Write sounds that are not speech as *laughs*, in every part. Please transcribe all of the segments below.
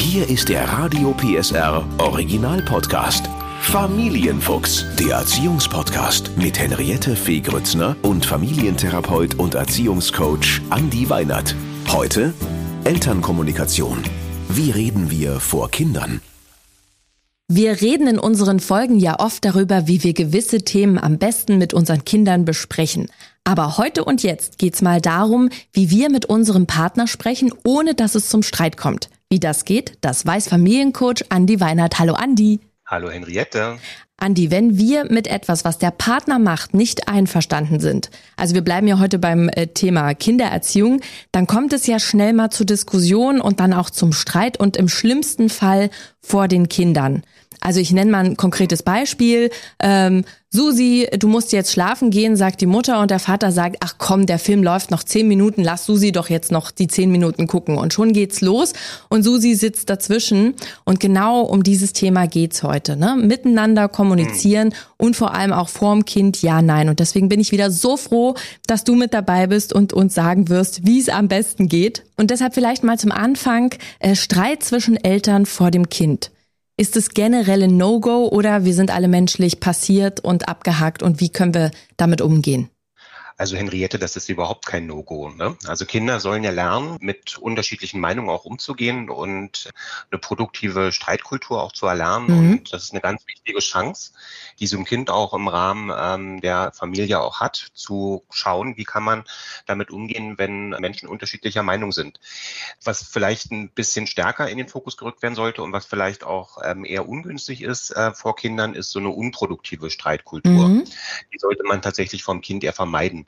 Hier ist der Radio PSR Original Podcast. Familienfuchs, der Erziehungspodcast mit Henriette Fee Grützner und Familientherapeut und Erziehungscoach Andi Weinert. Heute Elternkommunikation. Wie reden wir vor Kindern? Wir reden in unseren Folgen ja oft darüber, wie wir gewisse Themen am besten mit unseren Kindern besprechen. Aber heute und jetzt geht's mal darum, wie wir mit unserem Partner sprechen, ohne dass es zum Streit kommt. Wie das geht, das weiß Familiencoach Andi Weinert. Hallo Andi. Hallo Henriette. Andi, wenn wir mit etwas, was der Partner macht, nicht einverstanden sind, also wir bleiben ja heute beim äh, Thema Kindererziehung, dann kommt es ja schnell mal zu Diskussionen und dann auch zum Streit und im schlimmsten Fall vor den Kindern. Also ich nenne mal ein konkretes Beispiel. Ähm, Susi, du musst jetzt schlafen gehen, sagt die Mutter und der Vater sagt, ach komm, der Film läuft noch zehn Minuten, lass Susi doch jetzt noch die zehn Minuten gucken. Und schon geht's los und Susi sitzt dazwischen. Und genau um dieses Thema geht's heute. Ne? Miteinander kommunizieren mhm. und vor allem auch vorm Kind ja, nein. Und deswegen bin ich wieder so froh, dass du mit dabei bist und uns sagen wirst, wie es am besten geht. Und deshalb vielleicht mal zum Anfang äh, Streit zwischen Eltern vor dem Kind. Ist es generell ein No-Go oder wir sind alle menschlich passiert und abgehakt und wie können wir damit umgehen? Also Henriette, das ist überhaupt kein No-Go. Ne? Also Kinder sollen ja lernen, mit unterschiedlichen Meinungen auch umzugehen und eine produktive Streitkultur auch zu erlernen. Mhm. Und das ist eine ganz wichtige Chance, die so ein Kind auch im Rahmen ähm, der Familie auch hat, zu schauen, wie kann man damit umgehen, wenn Menschen unterschiedlicher Meinung sind. Was vielleicht ein bisschen stärker in den Fokus gerückt werden sollte und was vielleicht auch ähm, eher ungünstig ist äh, vor Kindern, ist so eine unproduktive Streitkultur. Mhm. Die sollte man tatsächlich vom Kind eher vermeiden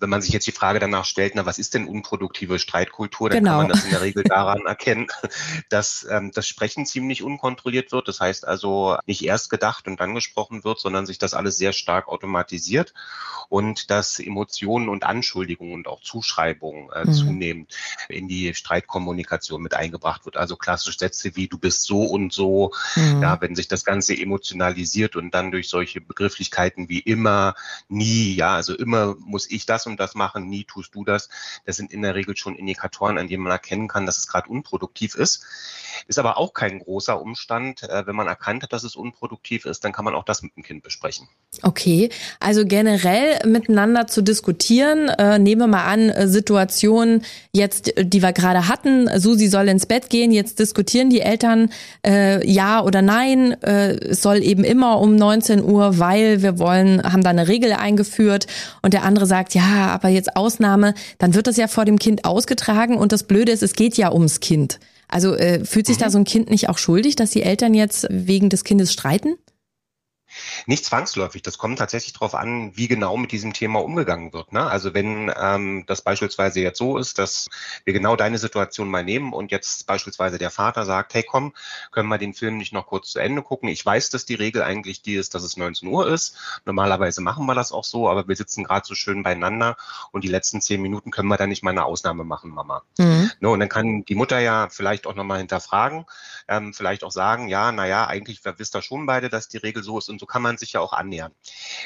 wenn man sich jetzt die Frage danach stellt, na, was ist denn unproduktive Streitkultur, dann genau. kann man das in der Regel daran erkennen, *laughs* dass ähm, das Sprechen ziemlich unkontrolliert wird. Das heißt also nicht erst gedacht und dann gesprochen wird, sondern sich das alles sehr stark automatisiert und dass Emotionen und Anschuldigungen und auch Zuschreibungen äh, mhm. zunehmend in die Streitkommunikation mit eingebracht wird. Also klassische Sätze wie du bist so und so, mhm. ja, wenn sich das Ganze emotionalisiert und dann durch solche Begrifflichkeiten wie immer, nie, ja, also immer muss ich das und das machen, nie tust du das. Das sind in der Regel schon Indikatoren, an denen man erkennen kann, dass es gerade unproduktiv ist. Ist aber auch kein großer Umstand. Äh, wenn man erkannt hat, dass es unproduktiv ist, dann kann man auch das mit dem Kind besprechen. Okay, also generell miteinander zu diskutieren. Äh, nehmen wir mal an, äh, Situationen jetzt, die wir gerade hatten. Susi soll ins Bett gehen. Jetzt diskutieren die Eltern äh, ja oder nein. Es soll eben immer um 19 Uhr, weil wir wollen, haben da eine Regel eingeführt. Und der andere sagt, ja, aber jetzt Ausnahme. Dann wird das ja vor dem Kind ausgetragen. Und das Blöde ist, es geht ja ums Kind. Also äh, fühlt sich mhm. da so ein Kind nicht auch schuldig, dass die Eltern jetzt wegen des Kindes streiten? Nicht zwangsläufig. Das kommt tatsächlich darauf an, wie genau mit diesem Thema umgegangen wird. Ne? Also wenn ähm, das beispielsweise jetzt so ist, dass wir genau deine Situation mal nehmen und jetzt beispielsweise der Vater sagt, hey komm, können wir den Film nicht noch kurz zu Ende gucken? Ich weiß, dass die Regel eigentlich die ist, dass es 19 Uhr ist. Normalerweise machen wir das auch so, aber wir sitzen gerade so schön beieinander und die letzten zehn Minuten können wir da nicht mal eine Ausnahme machen, Mama. Mhm. Ne? Und dann kann die Mutter ja vielleicht auch nochmal hinterfragen, ähm, vielleicht auch sagen, ja, naja, eigentlich wisst da schon beide, dass die Regel so ist und so kann man sich ja auch annähern.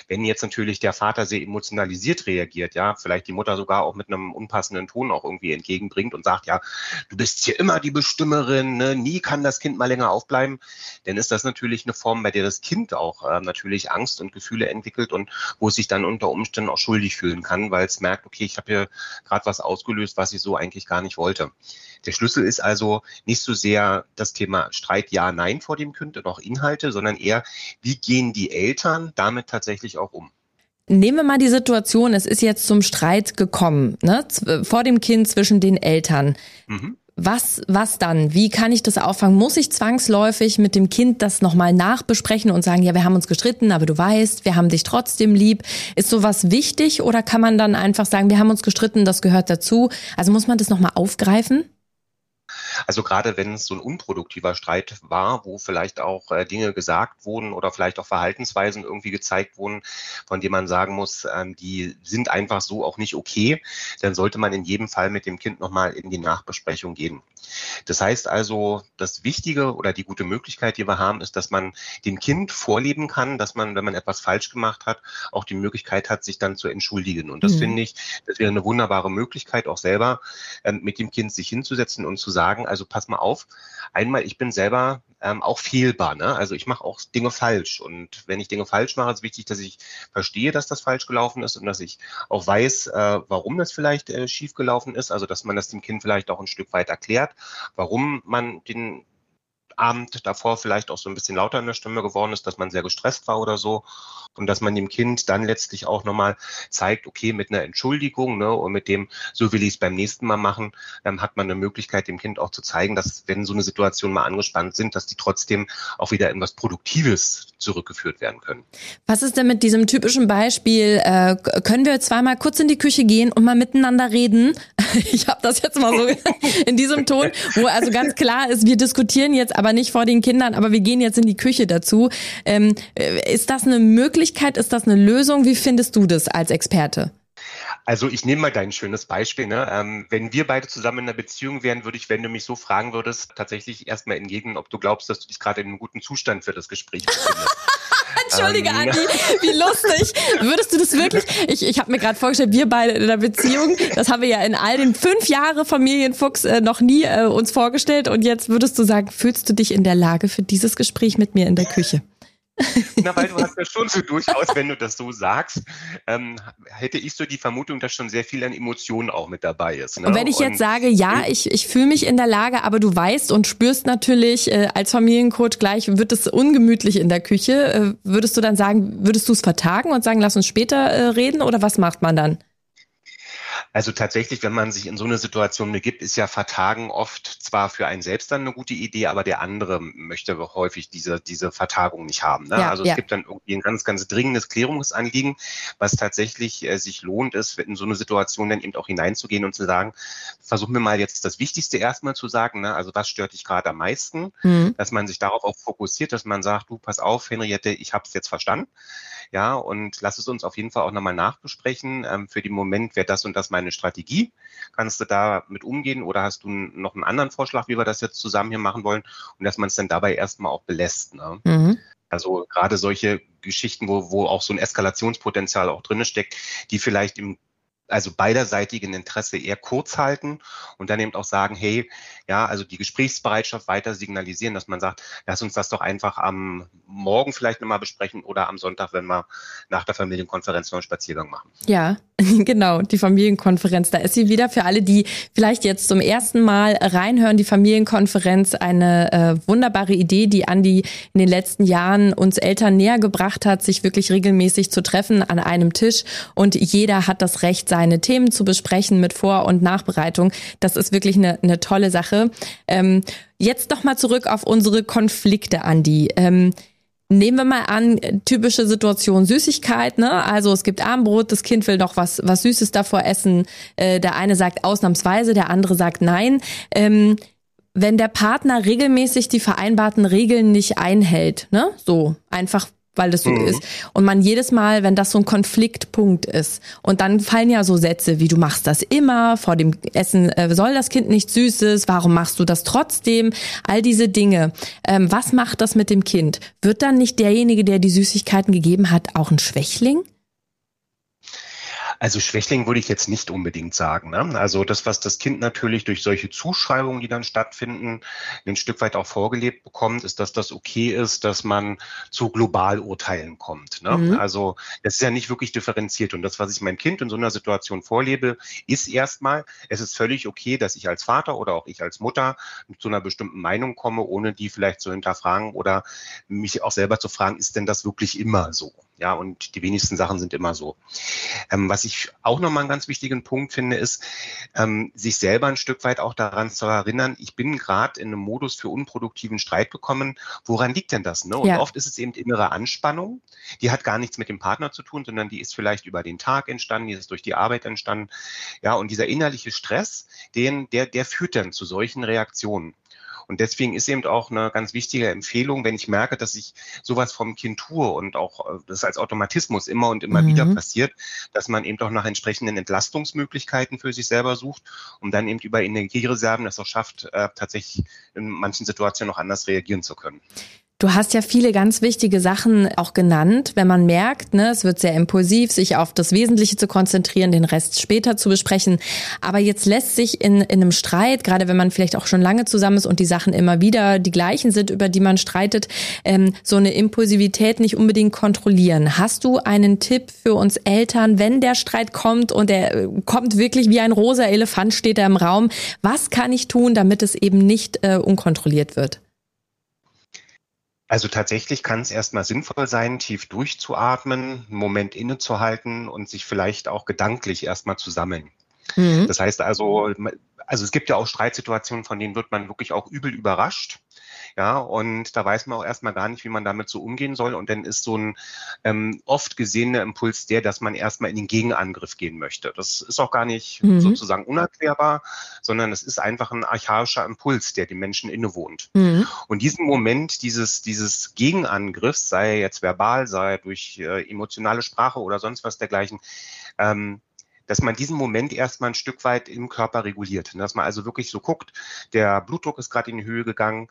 Wenn jetzt natürlich der Vater sehr emotionalisiert reagiert, ja, vielleicht die Mutter sogar auch mit einem unpassenden Ton auch irgendwie entgegenbringt und sagt, ja, du bist hier immer die Bestimmerin, ne? nie kann das Kind mal länger aufbleiben, dann ist das natürlich eine Form, bei der das Kind auch äh, natürlich Angst und Gefühle entwickelt und wo es sich dann unter Umständen auch schuldig fühlen kann, weil es merkt, okay, ich habe hier gerade was ausgelöst, was ich so eigentlich gar nicht wollte. Der Schlüssel ist also nicht so sehr das Thema Streit ja, nein vor dem Kind und auch Inhalte, sondern eher, wie gehen die Eltern damit tatsächlich auch um? Nehmen wir mal die Situation, es ist jetzt zum Streit gekommen, ne? vor dem Kind zwischen den Eltern. Mhm. Was, was dann? Wie kann ich das auffangen? Muss ich zwangsläufig mit dem Kind das nochmal nachbesprechen und sagen, ja, wir haben uns gestritten, aber du weißt, wir haben dich trotzdem lieb. Ist sowas wichtig oder kann man dann einfach sagen, wir haben uns gestritten, das gehört dazu? Also muss man das nochmal aufgreifen? Also gerade wenn es so ein unproduktiver Streit war, wo vielleicht auch äh, Dinge gesagt wurden oder vielleicht auch Verhaltensweisen irgendwie gezeigt wurden, von denen man sagen muss, ähm, die sind einfach so auch nicht okay, dann sollte man in jedem Fall mit dem Kind nochmal in die Nachbesprechung gehen. Das heißt also, das Wichtige oder die gute Möglichkeit, die wir haben, ist, dass man dem Kind vorleben kann, dass man, wenn man etwas falsch gemacht hat, auch die Möglichkeit hat, sich dann zu entschuldigen. Und das mhm. finde ich, das wäre eine wunderbare Möglichkeit, auch selber ähm, mit dem Kind sich hinzusetzen und zu sagen, also pass mal auf, einmal, ich bin selber ähm, auch fehlbar. Ne? Also ich mache auch Dinge falsch. Und wenn ich Dinge falsch mache, ist wichtig, dass ich verstehe, dass das falsch gelaufen ist und dass ich auch weiß, äh, warum das vielleicht äh, schief gelaufen ist. Also dass man das dem Kind vielleicht auch ein Stück weit erklärt, warum man den Abend davor vielleicht auch so ein bisschen lauter in der Stimme geworden ist, dass man sehr gestresst war oder so. Und dass man dem Kind dann letztlich auch nochmal zeigt, okay, mit einer Entschuldigung ne, und mit dem, so will ich es beim nächsten Mal machen, dann hat man eine Möglichkeit, dem Kind auch zu zeigen, dass wenn so eine Situation mal angespannt sind, dass die trotzdem auch wieder in was Produktives zurückgeführt werden können. Was ist denn mit diesem typischen Beispiel? Äh, können wir zweimal kurz in die Küche gehen und mal miteinander reden? *laughs* Ich habe das jetzt mal so *laughs* in diesem Ton, wo also ganz klar ist, wir diskutieren jetzt aber nicht vor den Kindern, aber wir gehen jetzt in die Küche dazu. Ähm, äh, ist das eine Möglichkeit? Ist das eine Lösung? Wie findest du das als Experte? Also ich nehme mal dein schönes Beispiel. Ne? Ähm, wenn wir beide zusammen in einer Beziehung wären, würde ich, wenn du mich so fragen würdest, tatsächlich erstmal entgegnen, ob du glaubst, dass du dich gerade in einem guten Zustand für das Gespräch befindest. *laughs* Entschuldige, ähm. Andi, wie lustig. Würdest du das wirklich? Ich, ich habe mir gerade vorgestellt, wir beide in einer Beziehung, das haben wir ja in all den fünf Jahre Familienfuchs äh, noch nie äh, uns vorgestellt. Und jetzt würdest du sagen, fühlst du dich in der Lage für dieses Gespräch mit mir in der Küche? Na, weil du hast ja schon so durchaus, wenn du das so sagst, ähm, hätte ich so die Vermutung, dass schon sehr viel an Emotionen auch mit dabei ist. Ne? Und wenn ich und jetzt sage, ja, ich, ich fühle mich in der Lage, aber du weißt und spürst natürlich äh, als Familiencoach gleich, wird es ungemütlich in der Küche, äh, würdest du dann sagen, würdest du es vertagen und sagen, lass uns später äh, reden oder was macht man dann? Also tatsächlich, wenn man sich in so eine Situation begibt, ist ja Vertagen oft zwar für einen selbst dann eine gute Idee, aber der andere möchte häufig diese, diese Vertagung nicht haben. Ne? Ja, also es ja. gibt dann irgendwie ein ganz, ganz dringendes Klärungsanliegen, was tatsächlich äh, sich lohnt, ist, in so eine Situation dann eben auch hineinzugehen und zu sagen, versuchen wir mal jetzt das Wichtigste erstmal zu sagen, ne? also was stört dich gerade am meisten, mhm. dass man sich darauf auch fokussiert, dass man sagt, du pass auf, Henriette, ich habe es jetzt verstanden. Ja, und lass es uns auf jeden Fall auch nochmal nachbesprechen. Ähm, für den Moment wäre das und das meine Strategie. Kannst du da mit umgehen oder hast du noch einen anderen Vorschlag, wie wir das jetzt zusammen hier machen wollen? Und dass man es dann dabei erstmal auch belässt. Ne? Mhm. Also gerade solche Geschichten, wo, wo auch so ein Eskalationspotenzial auch drin steckt, die vielleicht im also beiderseitigen Interesse eher kurz halten und dann eben auch sagen, hey, ja, also die Gesprächsbereitschaft weiter signalisieren, dass man sagt, lass uns das doch einfach am Morgen vielleicht nochmal besprechen oder am Sonntag, wenn wir nach der Familienkonferenz noch einen Spaziergang machen. Ja, *laughs* genau, die Familienkonferenz, da ist sie wieder für alle, die vielleicht jetzt zum ersten Mal reinhören, die Familienkonferenz, eine äh, wunderbare Idee, die Andi in den letzten Jahren uns Eltern näher gebracht hat, sich wirklich regelmäßig zu treffen an einem Tisch. Und jeder hat das Recht, seine Themen zu besprechen mit Vor- und Nachbereitung. Das ist wirklich eine, eine tolle Sache. Ähm, jetzt noch mal zurück auf unsere Konflikte, Andi. Ähm, Nehmen wir mal an, typische Situation Süßigkeit, ne? Also es gibt Armbrot, das Kind will noch was, was Süßes davor essen. Äh, der eine sagt ausnahmsweise, der andere sagt nein. Ähm, wenn der Partner regelmäßig die vereinbarten Regeln nicht einhält, ne? So, einfach weil das so mhm. ist. Und man jedes Mal, wenn das so ein Konfliktpunkt ist, und dann fallen ja so Sätze wie du machst das immer, vor dem Essen äh, soll das Kind nichts Süßes, warum machst du das trotzdem? All diese Dinge. Ähm, was macht das mit dem Kind? Wird dann nicht derjenige, der die Süßigkeiten gegeben hat, auch ein Schwächling? Also Schwächling würde ich jetzt nicht unbedingt sagen. Ne? Also das, was das Kind natürlich durch solche Zuschreibungen, die dann stattfinden, ein Stück weit auch vorgelebt bekommt, ist, dass das okay ist, dass man zu Globalurteilen kommt. Ne? Mhm. Also das ist ja nicht wirklich differenziert. Und das, was ich meinem Kind in so einer Situation vorlebe, ist erstmal, es ist völlig okay, dass ich als Vater oder auch ich als Mutter zu einer bestimmten Meinung komme, ohne die vielleicht zu hinterfragen oder mich auch selber zu fragen, ist denn das wirklich immer so? Ja, und die wenigsten Sachen sind immer so. Ähm, was ich auch nochmal einen ganz wichtigen Punkt finde, ist, ähm, sich selber ein Stück weit auch daran zu erinnern, ich bin gerade in einem Modus für unproduktiven Streit gekommen. Woran liegt denn das? Ne? Und ja. oft ist es eben innere Anspannung. Die hat gar nichts mit dem Partner zu tun, sondern die ist vielleicht über den Tag entstanden, die ist durch die Arbeit entstanden. Ja, und dieser innerliche Stress, den, der, der führt dann zu solchen Reaktionen. Und deswegen ist eben auch eine ganz wichtige Empfehlung, wenn ich merke, dass ich sowas vom Kind tue und auch äh, das als Automatismus immer und immer mhm. wieder passiert, dass man eben auch nach entsprechenden Entlastungsmöglichkeiten für sich selber sucht, um dann eben über Energiereserven das auch schafft, äh, tatsächlich in manchen Situationen noch anders reagieren zu können. Du hast ja viele ganz wichtige Sachen auch genannt, wenn man merkt, ne, es wird sehr impulsiv, sich auf das Wesentliche zu konzentrieren, den Rest später zu besprechen. Aber jetzt lässt sich in, in einem Streit, gerade wenn man vielleicht auch schon lange zusammen ist und die Sachen immer wieder die gleichen sind, über die man streitet, ähm, so eine Impulsivität nicht unbedingt kontrollieren. Hast du einen Tipp für uns Eltern, wenn der Streit kommt und er äh, kommt wirklich wie ein rosa Elefant, steht er im Raum? Was kann ich tun, damit es eben nicht äh, unkontrolliert wird? Also tatsächlich kann es erstmal sinnvoll sein, tief durchzuatmen, einen Moment innezuhalten und sich vielleicht auch gedanklich erstmal zu sammeln. Mhm. Das heißt also, also es gibt ja auch Streitsituationen, von denen wird man wirklich auch übel überrascht. Ja, und da weiß man auch erstmal gar nicht, wie man damit so umgehen soll. Und dann ist so ein ähm, oft gesehener Impuls der, dass man erstmal in den Gegenangriff gehen möchte. Das ist auch gar nicht mhm. sozusagen unerklärbar, sondern es ist einfach ein archaischer Impuls, der dem Menschen innewohnt. Mhm. Und diesen Moment dieses, dieses Gegenangriffs, sei jetzt verbal, sei durch äh, emotionale Sprache oder sonst was dergleichen, ähm, dass man diesen Moment erstmal ein Stück weit im Körper reguliert. Dass man also wirklich so guckt, der Blutdruck ist gerade in die Höhe gegangen,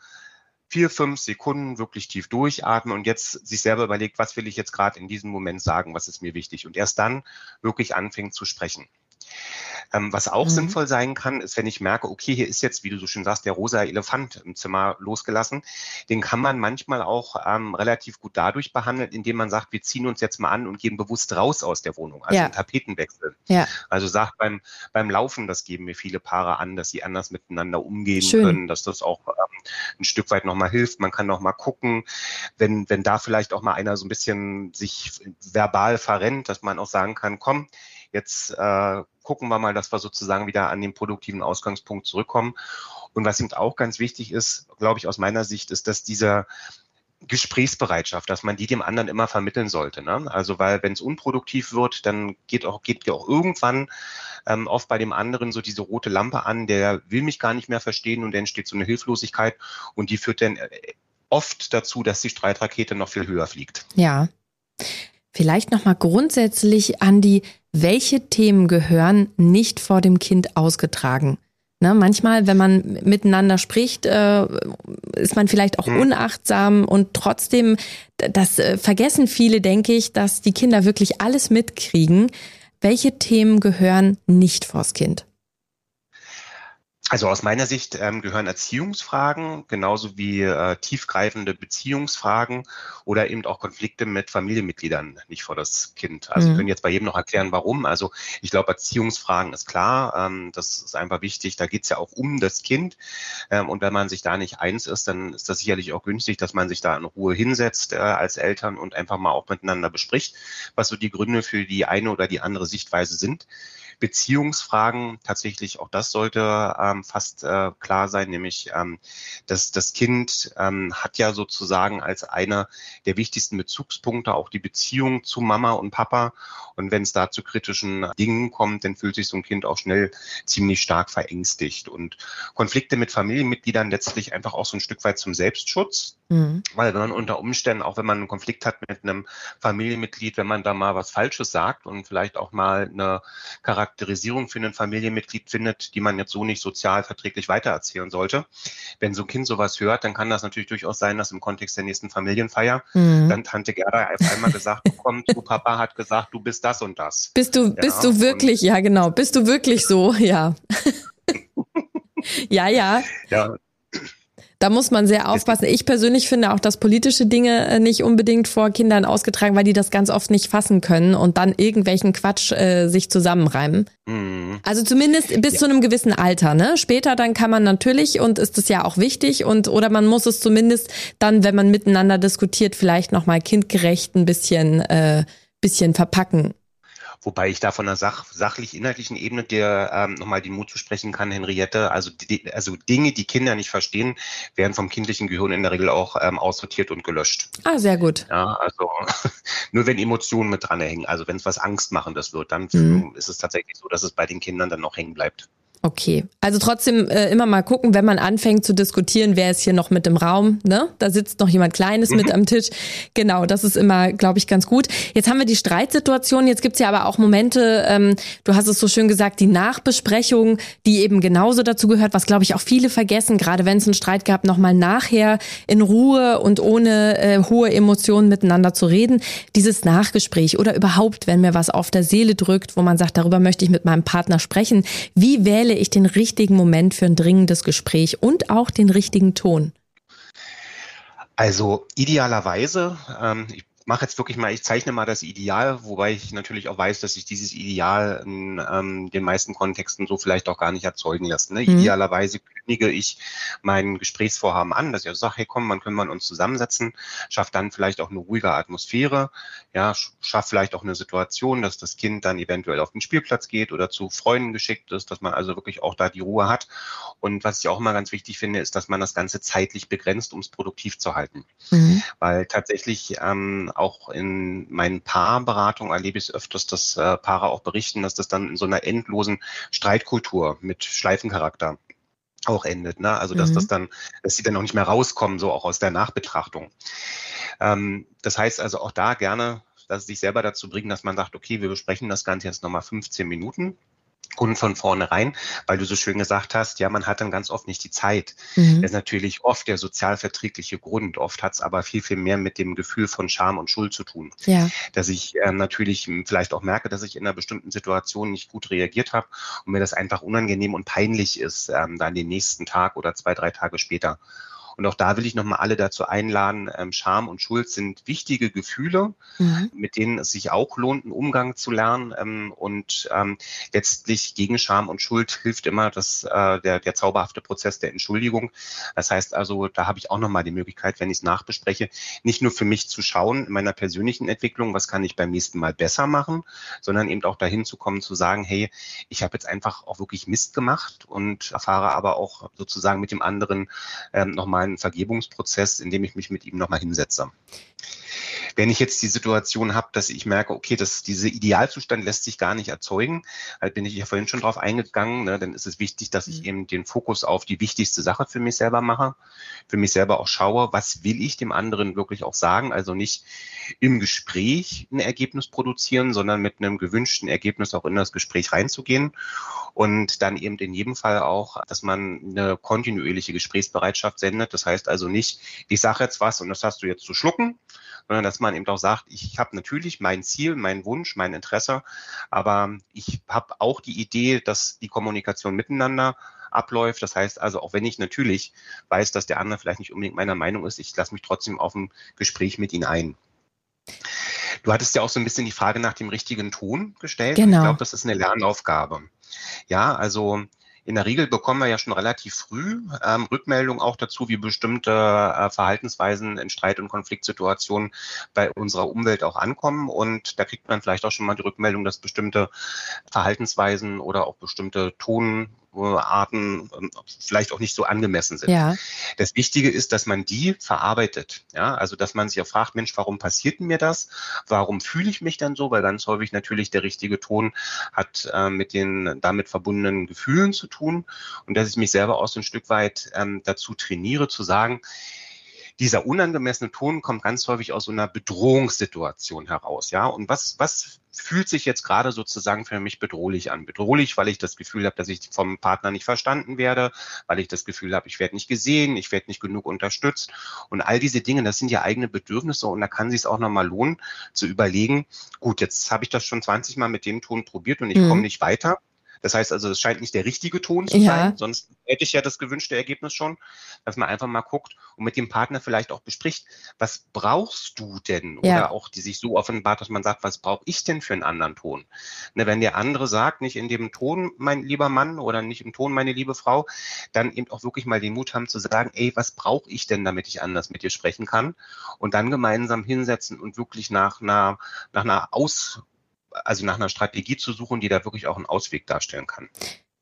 vier, fünf Sekunden wirklich tief durchatmen und jetzt sich selber überlegt, was will ich jetzt gerade in diesem Moment sagen, was ist mir wichtig und erst dann wirklich anfängt zu sprechen. Ähm, was auch mhm. sinnvoll sein kann, ist, wenn ich merke, okay, hier ist jetzt, wie du so schön sagst, der rosa Elefant im Zimmer losgelassen. Den kann man manchmal auch ähm, relativ gut dadurch behandeln, indem man sagt, wir ziehen uns jetzt mal an und gehen bewusst raus aus der Wohnung, also ja. einen Tapetenwechsel. Ja. Also sagt beim, beim Laufen, das geben mir viele Paare an, dass sie anders miteinander umgehen schön. können, dass das auch ähm, ein Stück weit nochmal hilft. Man kann nochmal gucken, wenn, wenn da vielleicht auch mal einer so ein bisschen sich verbal verrennt, dass man auch sagen kann, komm, Jetzt äh, gucken wir mal, dass wir sozusagen wieder an den produktiven Ausgangspunkt zurückkommen. Und was eben auch ganz wichtig ist, glaube ich, aus meiner Sicht, ist, dass dieser Gesprächsbereitschaft, dass man die dem anderen immer vermitteln sollte. Ne? Also weil wenn es unproduktiv wird, dann geht auch geht ja auch irgendwann ähm, oft bei dem anderen so diese rote Lampe an, der will mich gar nicht mehr verstehen und dann entsteht so eine Hilflosigkeit und die führt dann äh, oft dazu, dass die Streitrakete noch viel höher fliegt. Ja. Vielleicht nochmal grundsätzlich an die, welche Themen gehören nicht vor dem Kind ausgetragen? Ne, manchmal, wenn man miteinander spricht, äh, ist man vielleicht auch hm. unachtsam und trotzdem, das äh, vergessen viele, denke ich, dass die Kinder wirklich alles mitkriegen. Welche Themen gehören nicht vors Kind? Also aus meiner Sicht ähm, gehören Erziehungsfragen genauso wie äh, tiefgreifende Beziehungsfragen oder eben auch Konflikte mit Familienmitgliedern nicht vor das Kind. Also mhm. wir können jetzt bei jedem noch erklären, warum. Also ich glaube, Erziehungsfragen ist klar, ähm, das ist einfach wichtig. Da geht es ja auch um das Kind. Ähm, und wenn man sich da nicht eins ist, dann ist das sicherlich auch günstig, dass man sich da in Ruhe hinsetzt äh, als Eltern und einfach mal auch miteinander bespricht, was so die Gründe für die eine oder die andere Sichtweise sind. Beziehungsfragen tatsächlich, auch das sollte ähm, fast äh, klar sein, nämlich ähm, dass das Kind ähm, hat ja sozusagen als einer der wichtigsten Bezugspunkte auch die Beziehung zu Mama und Papa. Und wenn es da zu kritischen Dingen kommt, dann fühlt sich so ein Kind auch schnell ziemlich stark verängstigt. Und Konflikte mit Familienmitgliedern letztlich einfach auch so ein Stück weit zum Selbstschutz. Mhm. Weil wenn man unter Umständen, auch wenn man einen Konflikt hat mit einem Familienmitglied, wenn man da mal was Falsches sagt und vielleicht auch mal eine Charakterisierung für ein Familienmitglied findet, die man jetzt so nicht sozial verträglich weitererzählen sollte. Wenn so ein Kind sowas hört, dann kann das natürlich durchaus sein, dass im Kontext der nächsten Familienfeier mhm. dann Tante Gerda auf einmal gesagt bekommt, du Papa hat gesagt, du bist das und das. Bist du, ja, bist du wirklich, ja genau, bist du wirklich so, ja. *laughs* ja, ja. Ja, da muss man sehr aufpassen. Ich persönlich finde auch, dass politische Dinge äh, nicht unbedingt vor Kindern ausgetragen, weil die das ganz oft nicht fassen können und dann irgendwelchen Quatsch äh, sich zusammenreimen. Mhm. Also zumindest bis ja. zu einem gewissen Alter, ne? Später dann kann man natürlich und ist es ja auch wichtig und oder man muss es zumindest dann, wenn man miteinander diskutiert, vielleicht nochmal kindgerecht ein bisschen äh, bisschen verpacken. Wobei ich da von der Sach sachlich-inhaltlichen Ebene dir ähm, nochmal den Mut zu sprechen kann, Henriette. Also, die, also Dinge, die Kinder nicht verstehen, werden vom kindlichen Gehirn in der Regel auch ähm, aussortiert und gelöscht. Ah, sehr gut. Ja, also *laughs* nur wenn Emotionen mit dran hängen, also wenn es was Angstmachendes wird, dann mhm. ist es tatsächlich so, dass es bei den Kindern dann noch hängen bleibt. Okay, also trotzdem äh, immer mal gucken, wenn man anfängt zu diskutieren, wer ist hier noch mit im Raum, ne? Da sitzt noch jemand Kleines mhm. mit am Tisch. Genau, das ist immer, glaube ich, ganz gut. Jetzt haben wir die Streitsituation, jetzt gibt's ja aber auch Momente, ähm, du hast es so schön gesagt, die Nachbesprechung, die eben genauso dazu gehört, was, glaube ich, auch viele vergessen, gerade wenn es einen Streit gab, nochmal nachher in Ruhe und ohne äh, hohe Emotionen miteinander zu reden. Dieses Nachgespräch oder überhaupt, wenn mir was auf der Seele drückt, wo man sagt, darüber möchte ich mit meinem Partner sprechen. Wie wähle ich den richtigen Moment für ein dringendes Gespräch und auch den richtigen Ton? Also idealerweise, ähm, ich mache jetzt wirklich mal, ich zeichne mal das Ideal, wobei ich natürlich auch weiß, dass sich dieses Ideal in ähm, den meisten Kontexten so vielleicht auch gar nicht erzeugen lässt. Ne? Mhm. Idealerweise kündige ich mein Gesprächsvorhaben an, dass ich also sage, hey komm, wann können wir uns zusammensetzen, schafft dann vielleicht auch eine ruhige Atmosphäre, ja, schafft vielleicht auch eine Situation, dass das Kind dann eventuell auf den Spielplatz geht oder zu Freunden geschickt ist, dass man also wirklich auch da die Ruhe hat. Und was ich auch immer ganz wichtig finde, ist, dass man das Ganze zeitlich begrenzt, um es produktiv zu halten. Mhm. Weil tatsächlich ähm, auch in meinen Paarberatungen erlebe ich es öfters, dass äh, Paare auch berichten, dass das dann in so einer endlosen Streitkultur mit Schleifencharakter auch endet. Ne? Also dass mhm. das dann, dass sie dann auch nicht mehr rauskommen, so auch aus der Nachbetrachtung. Ähm, das heißt also auch da gerne, dass sich selber dazu bringen, dass man sagt, okay, wir besprechen das Ganze jetzt nochmal 15 Minuten und von vornherein, weil du so schön gesagt hast, ja, man hat dann ganz oft nicht die Zeit. Mhm. Das ist natürlich oft der sozialverträgliche Grund. Oft hat es aber viel, viel mehr mit dem Gefühl von Scham und Schuld zu tun. Ja. Dass ich äh, natürlich vielleicht auch merke, dass ich in einer bestimmten Situation nicht gut reagiert habe und mir das einfach unangenehm und peinlich ist, ähm, dann den nächsten Tag oder zwei, drei Tage später. Und auch da will ich nochmal alle dazu einladen, ähm, Scham und Schuld sind wichtige Gefühle, mhm. mit denen es sich auch lohnt, einen Umgang zu lernen. Ähm, und ähm, letztlich gegen Scham und Schuld hilft immer das, äh, der, der zauberhafte Prozess der Entschuldigung. Das heißt also, da habe ich auch nochmal die Möglichkeit, wenn ich es nachbespreche, nicht nur für mich zu schauen in meiner persönlichen Entwicklung, was kann ich beim nächsten Mal besser machen, sondern eben auch dahin zu kommen, zu sagen, hey, ich habe jetzt einfach auch wirklich Mist gemacht und erfahre aber auch sozusagen mit dem anderen ähm, nochmal einen Vergebungsprozess, in dem ich mich mit ihm nochmal hinsetze. Wenn ich jetzt die Situation habe, dass ich merke, okay, dass dieser Idealzustand lässt sich gar nicht erzeugen, halt bin ich ja vorhin schon drauf eingegangen, ne, dann ist es wichtig, dass ich mhm. eben den Fokus auf die wichtigste Sache für mich selber mache, für mich selber auch schaue, was will ich dem anderen wirklich auch sagen, also nicht im Gespräch ein Ergebnis produzieren, sondern mit einem gewünschten Ergebnis auch in das Gespräch reinzugehen und dann eben in jedem Fall auch, dass man eine kontinuierliche Gesprächsbereitschaft sendet. Das heißt also nicht, ich sage jetzt was und das hast du jetzt zu schlucken, sondern dass man eben auch sagt, ich habe natürlich mein Ziel, mein Wunsch, mein Interesse, aber ich habe auch die Idee, dass die Kommunikation miteinander abläuft. Das heißt also, auch wenn ich natürlich weiß, dass der andere vielleicht nicht unbedingt meiner Meinung ist, ich lasse mich trotzdem auf ein Gespräch mit ihm ein. Du hattest ja auch so ein bisschen die Frage nach dem richtigen Ton gestellt. Genau. Ich glaube, das ist eine Lernaufgabe. Ja, also in der Regel bekommen wir ja schon relativ früh ähm, Rückmeldungen auch dazu, wie bestimmte äh, Verhaltensweisen in Streit- und Konfliktsituationen bei unserer Umwelt auch ankommen. Und da kriegt man vielleicht auch schon mal die Rückmeldung, dass bestimmte Verhaltensweisen oder auch bestimmte Ton- Arten ähm, vielleicht auch nicht so angemessen sind. Ja. Das Wichtige ist, dass man die verarbeitet. Ja, also dass man sich auch fragt, Mensch, warum passiert mir das? Warum fühle ich mich dann so? Weil ganz häufig natürlich der richtige Ton hat äh, mit den damit verbundenen Gefühlen zu tun und dass ich mich selber auch so ein Stück weit ähm, dazu trainiere, zu sagen, dieser unangemessene Ton kommt ganz häufig aus so einer Bedrohungssituation heraus. Ja, und was, was fühlt sich jetzt gerade sozusagen für mich bedrohlich an. Bedrohlich, weil ich das Gefühl habe, dass ich vom Partner nicht verstanden werde, weil ich das Gefühl habe, ich werde nicht gesehen, ich werde nicht genug unterstützt. Und all diese Dinge, das sind ja eigene Bedürfnisse und da kann sich es auch nochmal lohnen, zu überlegen, gut, jetzt habe ich das schon 20 Mal mit dem Ton probiert und ich mhm. komme nicht weiter. Das heißt also, es scheint nicht der richtige Ton zu ja. sein, sonst hätte ich ja das gewünschte Ergebnis schon, dass man einfach mal guckt und mit dem Partner vielleicht auch bespricht, was brauchst du denn? Ja. Oder auch die sich so offenbart, dass man sagt, was brauche ich denn für einen anderen Ton? Ne, wenn der andere sagt, nicht in dem Ton, mein lieber Mann, oder nicht im Ton, meine liebe Frau, dann eben auch wirklich mal den Mut haben zu sagen, ey, was brauche ich denn, damit ich anders mit dir sprechen kann? Und dann gemeinsam hinsetzen und wirklich nach einer, nach einer Aus also nach einer Strategie zu suchen, die da wirklich auch einen Ausweg darstellen kann.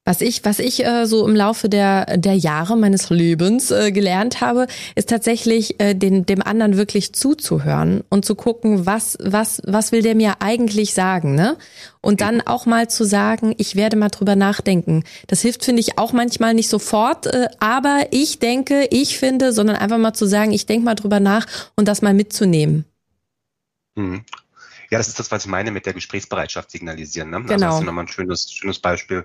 Was ich, was ich äh, so im Laufe der, der Jahre meines Lebens äh, gelernt habe, ist tatsächlich äh, den, dem anderen wirklich zuzuhören und zu gucken, was, was, was will der mir eigentlich sagen, ne? Und dann auch mal zu sagen, ich werde mal drüber nachdenken. Das hilft, finde ich, auch manchmal nicht sofort, äh, aber ich denke, ich finde, sondern einfach mal zu sagen, ich denke mal drüber nach und das mal mitzunehmen. Mhm. Ja, das ist das, was ich meine mit der Gesprächsbereitschaft signalisieren. Ne? Genau. Also hast du nochmal ein schönes, schönes Beispiel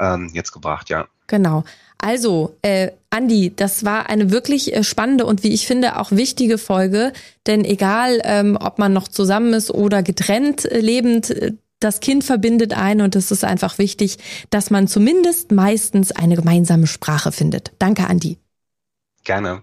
ähm, jetzt gebracht, ja. Genau. Also, äh, Andi, das war eine wirklich äh, spannende und wie ich finde auch wichtige Folge, denn egal, ähm, ob man noch zusammen ist oder getrennt äh, lebend, äh, das Kind verbindet ein und es ist einfach wichtig, dass man zumindest meistens eine gemeinsame Sprache findet. Danke, Andi. Gerne.